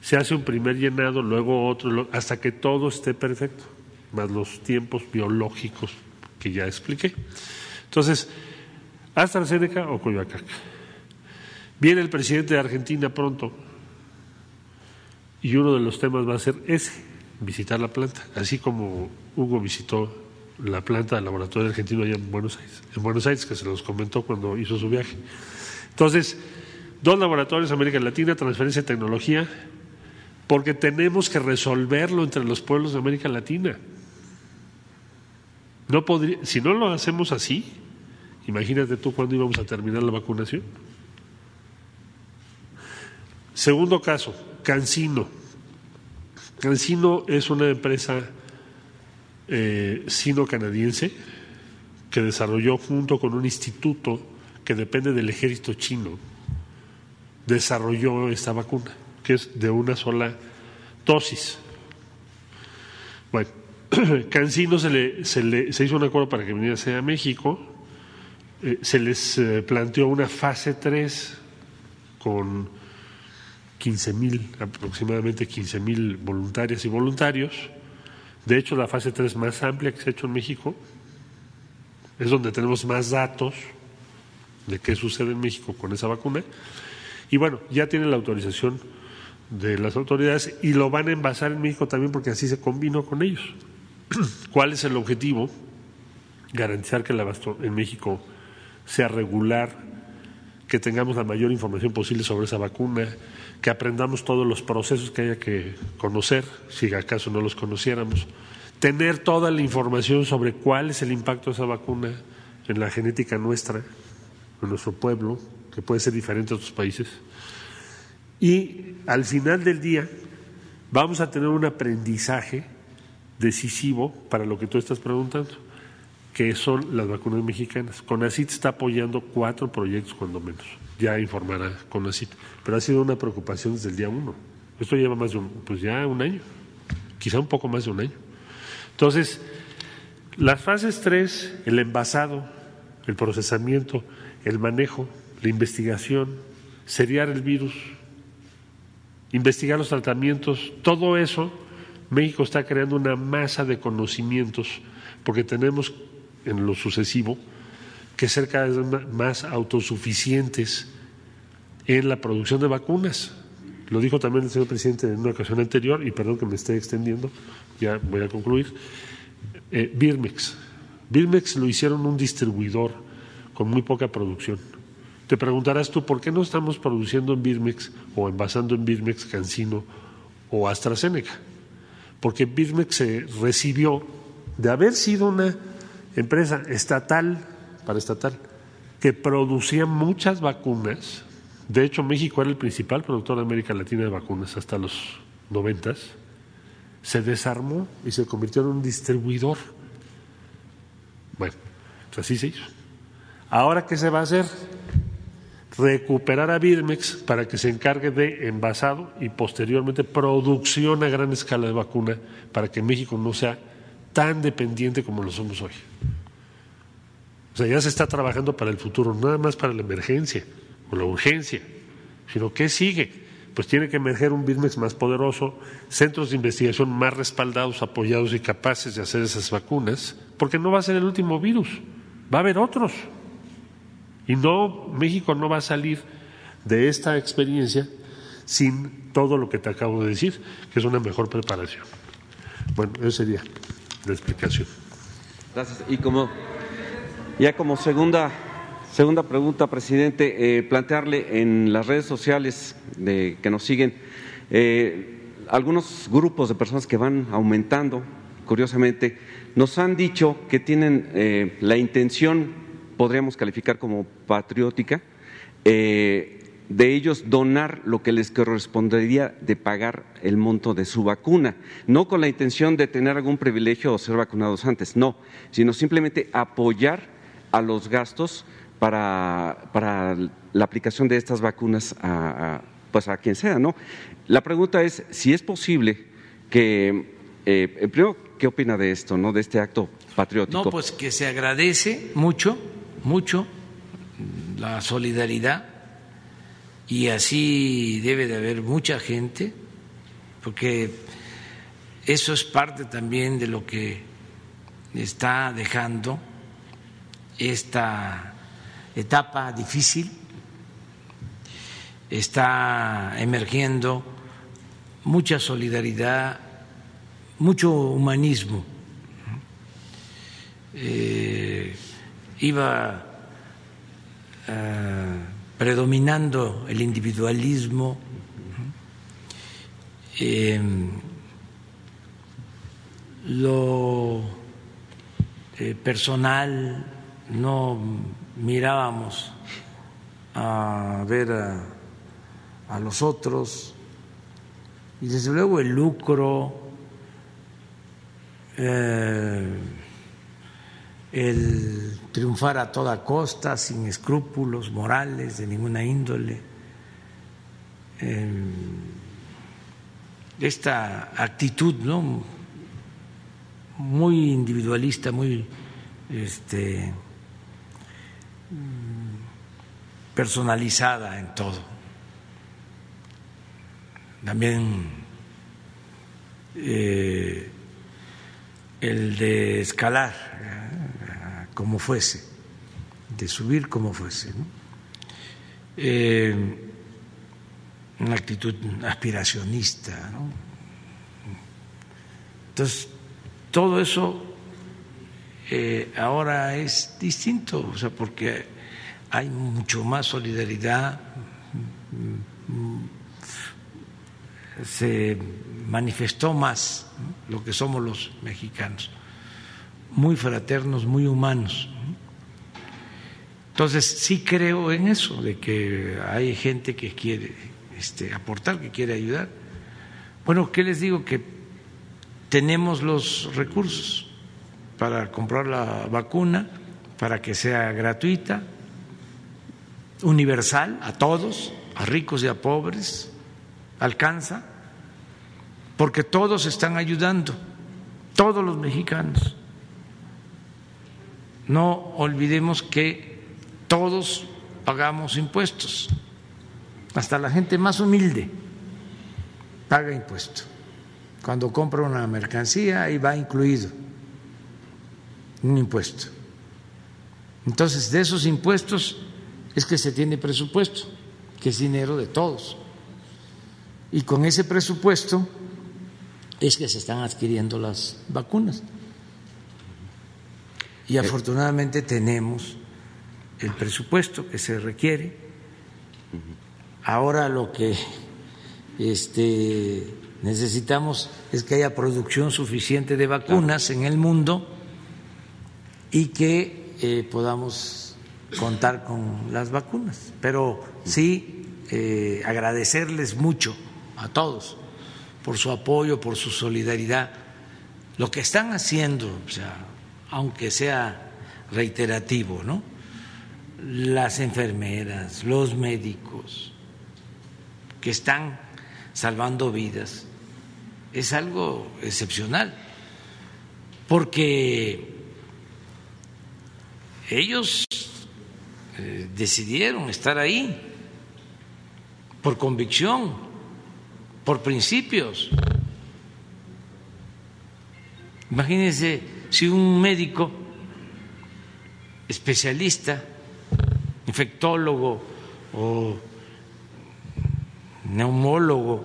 se hace un primer llenado, luego otro, hasta que todo esté perfecto, más los tiempos biológicos que ya expliqué. Entonces, AstraZeneca o Coyoacán. Viene el presidente de Argentina pronto y uno de los temas va a ser ese, visitar la planta, así como Hugo visitó la planta del laboratorio argentino allá en Buenos Aires, en Buenos Aires, que se los comentó cuando hizo su viaje. Entonces, dos laboratorios América Latina, transferencia de tecnología, porque tenemos que resolverlo entre los pueblos de América Latina. No podría, si no lo hacemos así, imagínate tú cuándo íbamos a terminar la vacunación. Segundo caso, Cancino. Cancino es una empresa eh, sino-canadiense que desarrolló junto con un instituto que depende del ejército chino desarrolló esta vacuna, que es de una sola dosis. Bueno, Cancino se, hizo un acuerdo para que viniese a México, eh, se les eh, planteó una fase 3 con 15 mil, aproximadamente 15 mil voluntarias y voluntarios. De hecho, la fase 3 más amplia que se ha hecho en México es donde tenemos más datos de qué sucede en México con esa vacuna. Y bueno, ya tiene la autorización de las autoridades y lo van a envasar en México también porque así se combinó con ellos. ¿Cuál es el objetivo? Garantizar que el abasto en México sea regular, que tengamos la mayor información posible sobre esa vacuna, que aprendamos todos los procesos que haya que conocer, si acaso no los conociéramos, tener toda la información sobre cuál es el impacto de esa vacuna en la genética nuestra, en nuestro pueblo, que puede ser diferente a otros países. Y al final del día vamos a tener un aprendizaje decisivo para lo que tú estás preguntando, que son las vacunas mexicanas. CONACIT está apoyando cuatro proyectos, cuando menos. Ya informará CONACIT. Pero ha sido una preocupación desde el día uno. Esto lleva más de un, pues ya un año, quizá un poco más de un año. Entonces, las fases tres, el envasado, el procesamiento, el manejo, la investigación, seriar el virus, investigar los tratamientos, todo eso, México está creando una masa de conocimientos porque tenemos en lo sucesivo que ser cada vez más autosuficientes en la producción de vacunas. Lo dijo también el señor presidente en una ocasión anterior, y perdón que me esté extendiendo, ya voy a concluir. Eh, Birmex. Birmex lo hicieron un distribuidor con muy poca producción te preguntarás tú, ¿por qué no estamos produciendo en Birmex o envasando en Birmex Cancino o AstraZeneca? Porque Birmex se recibió de haber sido una empresa estatal, para estatal, que producía muchas vacunas. De hecho, México era el principal productor de América Latina de vacunas hasta los noventas. Se desarmó y se convirtió en un distribuidor. Bueno, pues así se hizo. Ahora, ¿qué se va a hacer? recuperar a Birmex para que se encargue de envasado y posteriormente producción a gran escala de vacuna para que México no sea tan dependiente como lo somos hoy. O sea, ya se está trabajando para el futuro, nada más para la emergencia o la urgencia, sino ¿qué sigue? Pues tiene que emerger un Birmex más poderoso, centros de investigación más respaldados, apoyados y capaces de hacer esas vacunas, porque no va a ser el último virus, va a haber otros. Y no, México no va a salir de esta experiencia sin todo lo que te acabo de decir, que es una mejor preparación. Bueno, esa sería la explicación. Gracias. Y como ya como segunda segunda pregunta, presidente, eh, plantearle en las redes sociales de, que nos siguen eh, algunos grupos de personas que van aumentando, curiosamente, nos han dicho que tienen eh, la intención podríamos calificar como patriótica, eh, de ellos donar lo que les correspondería de pagar el monto de su vacuna, no con la intención de tener algún privilegio o ser vacunados antes, no, sino simplemente apoyar a los gastos para, para la aplicación de estas vacunas a, pues a quien sea, ¿no? La pregunta es si es posible que, eh, primero, ¿qué opina de esto, no, de este acto patriótico? No, pues que se agradece mucho mucho la solidaridad y así debe de haber mucha gente, porque eso es parte también de lo que está dejando esta etapa difícil, está emergiendo mucha solidaridad, mucho humanismo. Eh, iba eh, predominando el individualismo, em, lo eh, personal, no mirábamos a ver a, los otros. Y desde luego el lucro, eh, el triunfar a toda costa, sin escrúpulos morales de ninguna índole, em, esta actitud, ¿no? Muy individualista, muy este, personalizada en todo. También eh, el de escalar, como fuese, de subir como fuese. Eh, una actitud aspiracionista. Entonces, todo eso ahora es distinto, o sea, porque hay mucho más solidaridad, se manifestó más lo que somos los mexicanos, muy fraternos, muy humanos. Entonces sí creo en eso, de que hay gente que quiere este, aportar, que quiere ayudar. Bueno, ¿qué les digo? Que tenemos los recursos para comprar la vacuna, para que sea gratuita, universal a todos, a ricos y a pobres, alcanza, porque todos están ayudando, todos los mexicanos. No olvidemos que todos pagamos impuestos, hasta la gente más humilde paga impuesto. Cuando compra una mercancía, ahí va incluido un impuesto. Entonces, de esos impuestos es que se tiene presupuesto, que es dinero de todos. Y con ese presupuesto es que se están adquiriendo las vacunas. Y eh. afortunadamente tenemos el presupuesto que se requiere. Ahora lo que este, necesitamos es que haya producción suficiente de vacunas en el mundo y que eh, podamos contar con las vacunas. Pero sí eh, agradecerles mucho a todos por su apoyo, por su solidaridad, lo que están haciendo, o sea, aunque sea reiterativo, ¿no? Las enfermeras, los médicos que están salvando vidas, es algo excepcional, porque ellos eh, decidieron estar ahí por convicción, por principios. Imagínense si un médico especialista, infectólogo o neumólogo,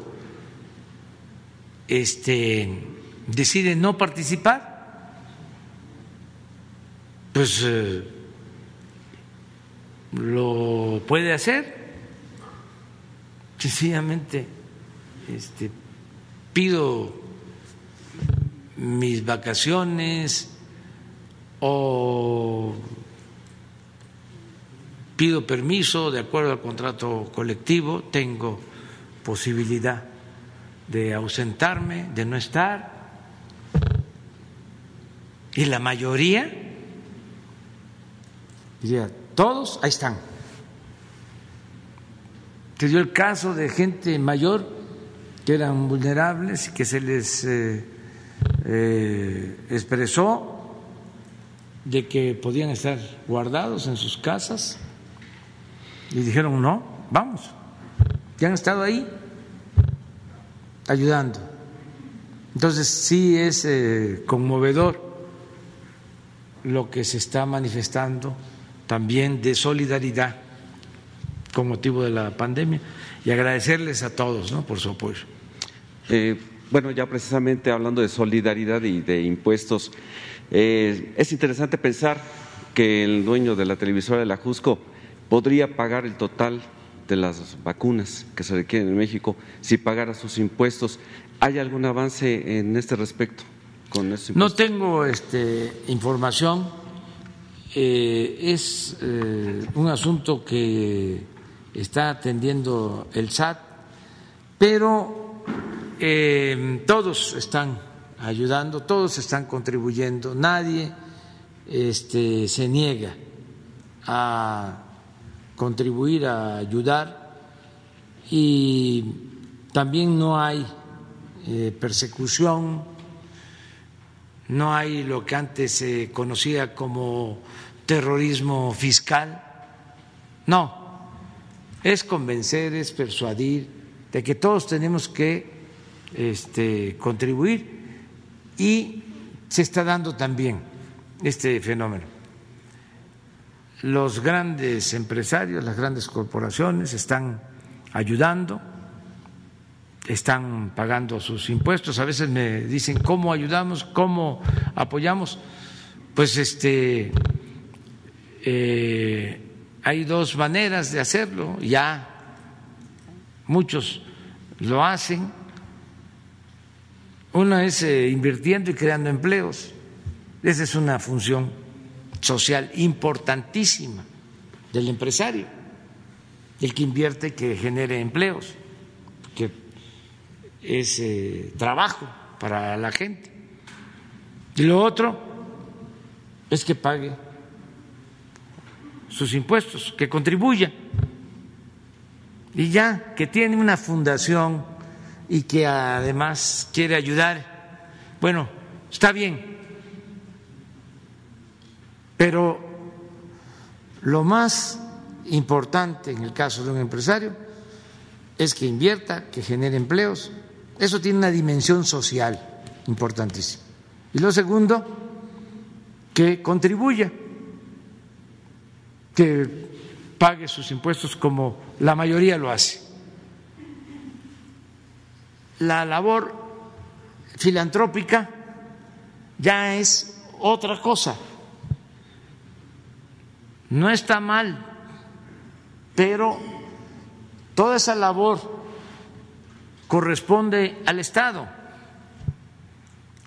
este, decide no participar, pues eh, lo puede hacer. Sencillamente este, pido mis vacaciones o pido permiso de acuerdo al contrato colectivo, tengo posibilidad de ausentarme, de no estar. Y la mayoría, diría, todos ahí están. Se dio el caso de gente mayor que eran vulnerables y que se les eh, eh, expresó de que podían estar guardados en sus casas y dijeron no, vamos, ya han estado ahí ayudando. Entonces sí es eh, conmovedor lo que se está manifestando también de solidaridad con motivo de la pandemia y agradecerles a todos ¿no? por su apoyo. Eh, bueno, ya precisamente hablando de solidaridad y de impuestos, eh, es interesante pensar que el dueño de la televisora de la Jusco podría pagar el total de las vacunas que se requieren en México si pagara sus impuestos. ¿Hay algún avance en este respecto? Con no tengo este, información eh, es eh, un asunto que está atendiendo el SAT, pero eh, todos están ayudando, todos están contribuyendo, nadie este, se niega a contribuir, a ayudar. Y también no hay eh, persecución, no hay lo que antes se conocía como terrorismo fiscal, no, es convencer, es persuadir de que todos tenemos que este, contribuir y se está dando también este fenómeno. Los grandes empresarios, las grandes corporaciones están ayudando, están pagando sus impuestos. A veces me dicen cómo ayudamos, cómo apoyamos. Pues este eh, hay dos maneras de hacerlo, ya muchos lo hacen. Una es eh, invirtiendo y creando empleos. Esa es una función social importantísima del empresario, el que invierte que genere empleos, que es eh, trabajo para la gente. Y lo otro es que pague sus impuestos, que contribuya. Y ya que tiene una fundación y que además quiere ayudar, bueno, está bien. Pero lo más importante en el caso de un empresario es que invierta, que genere empleos. Eso tiene una dimensión social importantísima. Y lo segundo, que contribuya que pague sus impuestos como la mayoría lo hace. La labor filantrópica ya es otra cosa. No está mal, pero toda esa labor corresponde al Estado.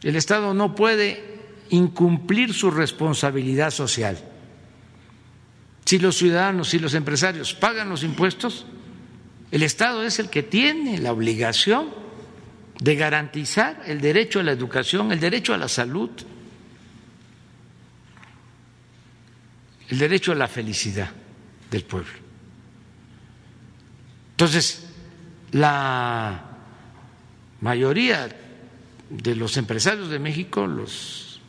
El Estado no puede incumplir su responsabilidad social. Si los ciudadanos y los empresarios pagan los impuestos, el Estado es el que tiene la obligación de garantizar el derecho a la educación, el derecho a la salud, el derecho a la felicidad del pueblo. Entonces, la mayoría de los empresarios de México, los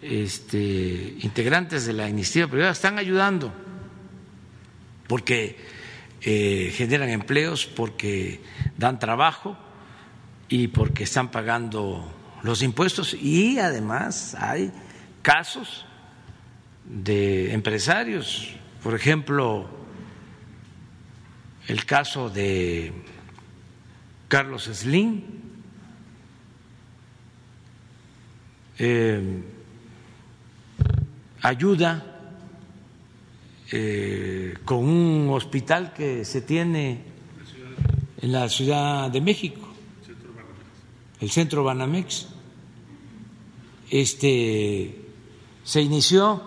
este, integrantes de la iniciativa privada están ayudando porque eh, generan empleos, porque dan trabajo y porque están pagando los impuestos. Y además hay casos de empresarios, por ejemplo, el caso de Carlos Slim, eh, ayuda eh, con un hospital que se tiene en la Ciudad de México, el Centro Banamex. Este se inició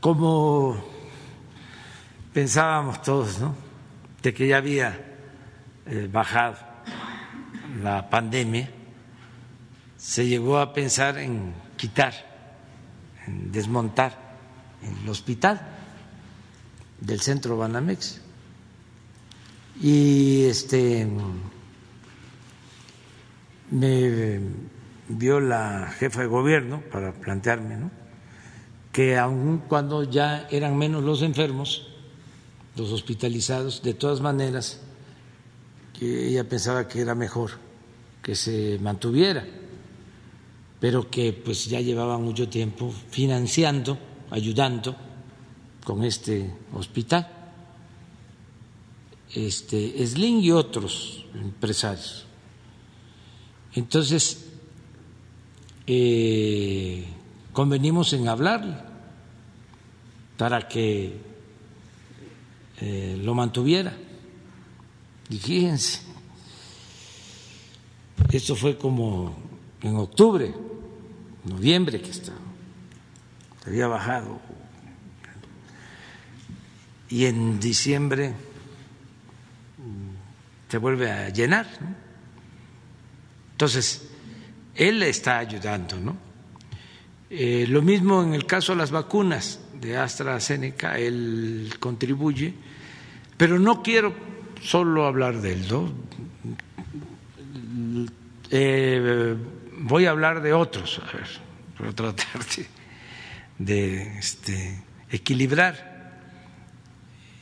como pensábamos todos, ¿no? De que ya había eh, bajado la pandemia, se llegó a pensar en quitar desmontar el hospital del centro Banamex. Y este me vio la jefa de gobierno para plantearme que aun cuando ya eran menos los enfermos, los hospitalizados, de todas maneras, que ella pensaba que era mejor que se mantuviera pero que pues ya llevaba mucho tiempo financiando, ayudando con este hospital. Este, Sling y otros empresarios. Entonces, eh, convenimos en hablarle para que eh, lo mantuviera. Y fíjense, esto fue como en octubre noviembre que está, había bajado. Y en diciembre se vuelve a llenar. Entonces, él está ayudando, ¿no? Eh, lo mismo en el caso de las vacunas de AstraZeneca, él contribuye, pero no quiero solo hablar de él, ¿no? Eh, voy a hablar de otros, a ver, para tratar de, este, equilibrar.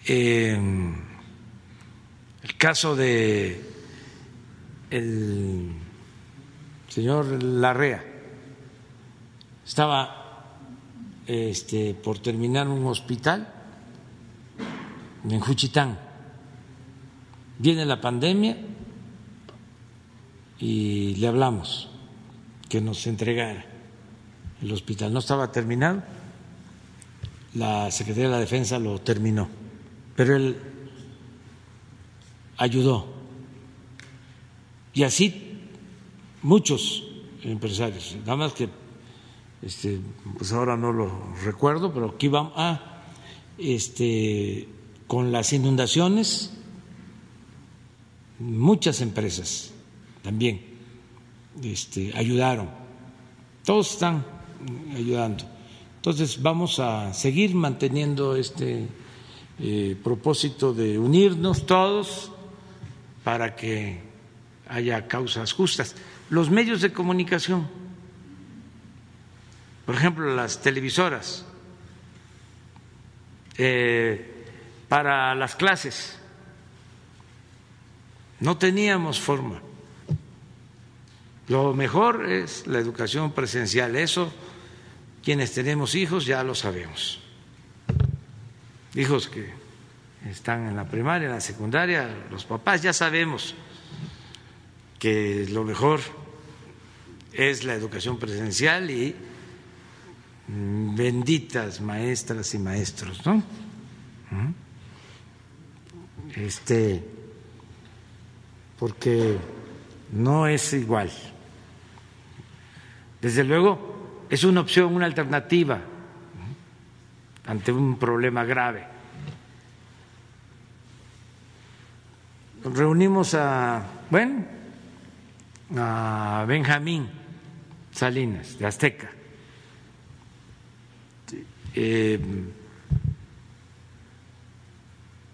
Eh, el caso de el señor Larrea estaba este, por terminar un hospital en Juchitán. Viene la pandemia y le hablamos que nos entregara el hospital. No estaba terminado, la Secretaría de la Defensa lo terminó, pero él ayudó. Y así muchos empresarios, nada más que este, pues ahora no lo recuerdo, pero aquí vamos a este, con las inundaciones, muchas empresas también este, ayudaron, todos están ayudando. Entonces vamos a seguir manteniendo este eh, propósito de unirnos todos para que haya causas justas. Los medios de comunicación, por ejemplo, las televisoras, eh, para las clases, no teníamos forma. Lo mejor es la educación presencial, eso quienes tenemos hijos ya lo sabemos. Hijos que están en la primaria, en la secundaria, los papás ya sabemos que lo mejor es la educación presencial y benditas maestras y maestros, ¿no? ¿Mm? Este, porque no es igual. Desde luego, es una opción, una alternativa ante un problema grave. Reunimos a, bueno, a Benjamín Salinas, de Azteca. Eh,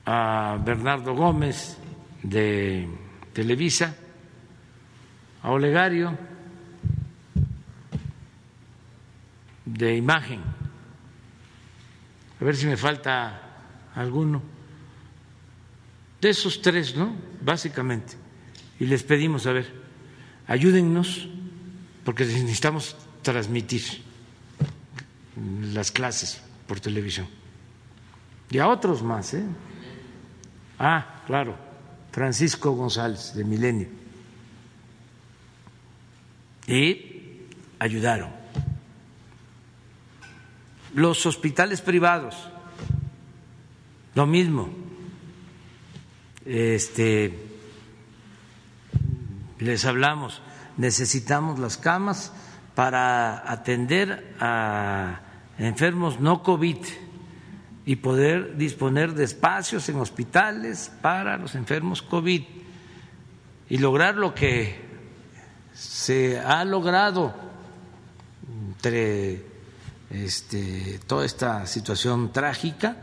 a Bernardo Gómez de Televisa, a Olegario de Imagen, a ver si me falta alguno, de esos tres, ¿no? Básicamente, y les pedimos, a ver, ayúdennos, porque necesitamos transmitir las clases por televisión. Y a otros más, ¿eh? Ah, claro, Francisco González, de Milenio. Y ayudaron. Los hospitales privados, lo mismo. Este, les hablamos, necesitamos las camas para atender a enfermos no COVID y poder disponer de espacios en hospitales para los enfermos COVID y lograr lo que se ha logrado entre este, toda esta situación trágica.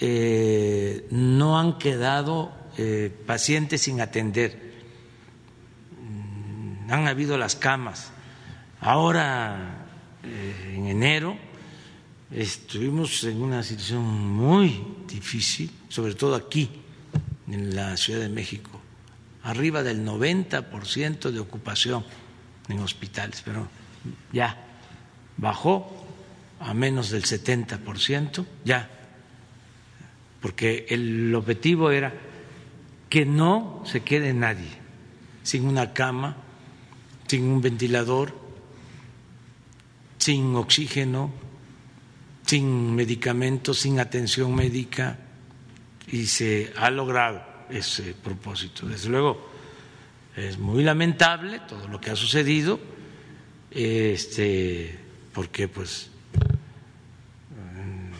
Eh, no han quedado eh, pacientes sin atender, han habido las camas. Ahora, eh, en enero, estuvimos en una situación muy difícil, sobre todo aquí, en la Ciudad de México, arriba del 90% de ocupación en hospitales, pero ya bajó a menos del 70%, ya, porque el objetivo era que no se quede nadie sin una cama, sin un ventilador, sin oxígeno, sin medicamentos, sin atención médica, y se ha logrado ese propósito. Desde luego, es muy lamentable todo lo que ha sucedido, este, porque pues mm,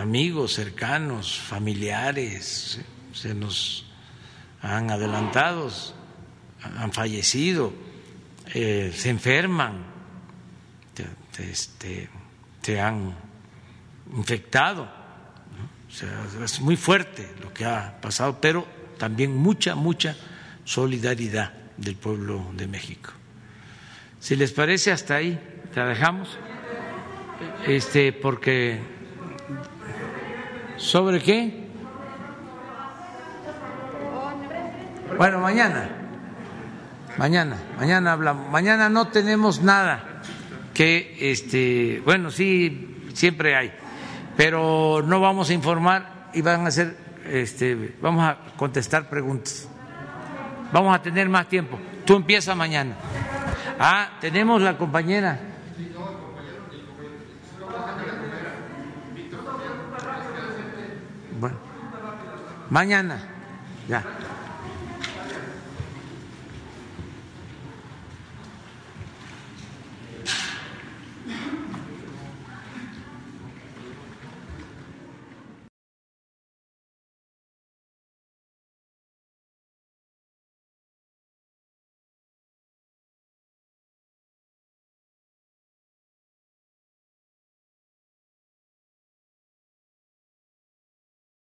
amigos cercanos, familiares, se nos han adelantado, han fallecido, eh, se enferman, este, se han infectado. O sea, es muy fuerte lo que ha pasado, pero también mucha, mucha solidaridad del pueblo de México. Si les parece, hasta ahí te dejamos. Este, porque. ¿Sobre qué? Bueno, mañana. Mañana, mañana hablamos. Mañana no tenemos nada que, este, bueno, sí, siempre hay, pero no vamos a informar y van a hacer, este, vamos a contestar preguntas. Vamos a tener más tiempo. Tú empiezas mañana. Ah, tenemos la compañera. Bueno, mañana, ya.